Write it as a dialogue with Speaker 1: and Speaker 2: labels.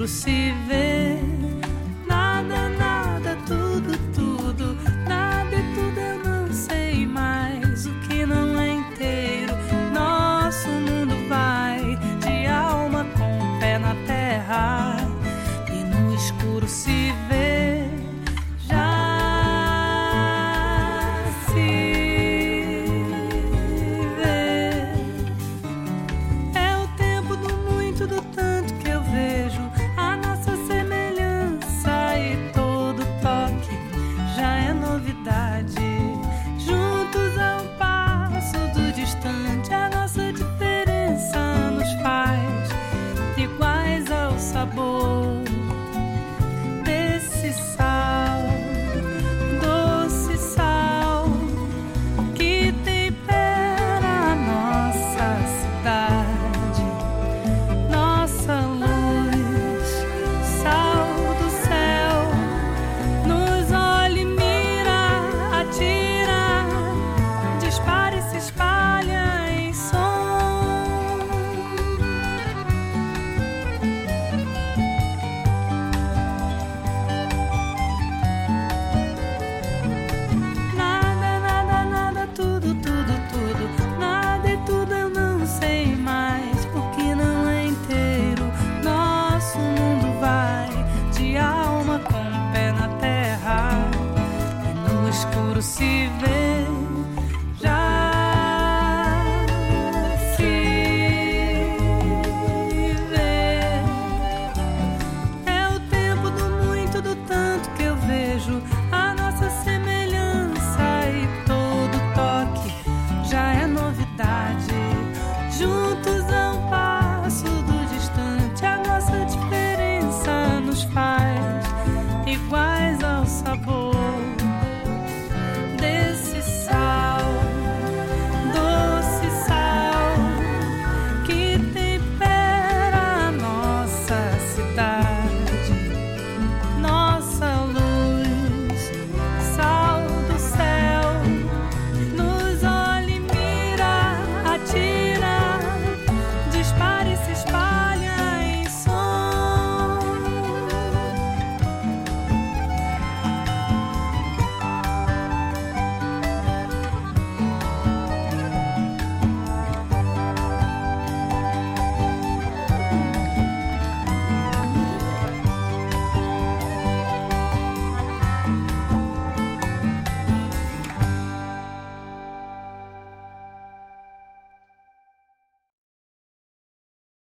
Speaker 1: escuro se vê. Nada, nada, tudo, tudo, nada e tudo eu não sei mais. se vê. Já se vê. É o tempo do muito, do tanto que eu vejo a nossa semelhança e todo toque já é novidade. Juntos a um passo do distante, a nossa diferença nos faz iguais ao sabor.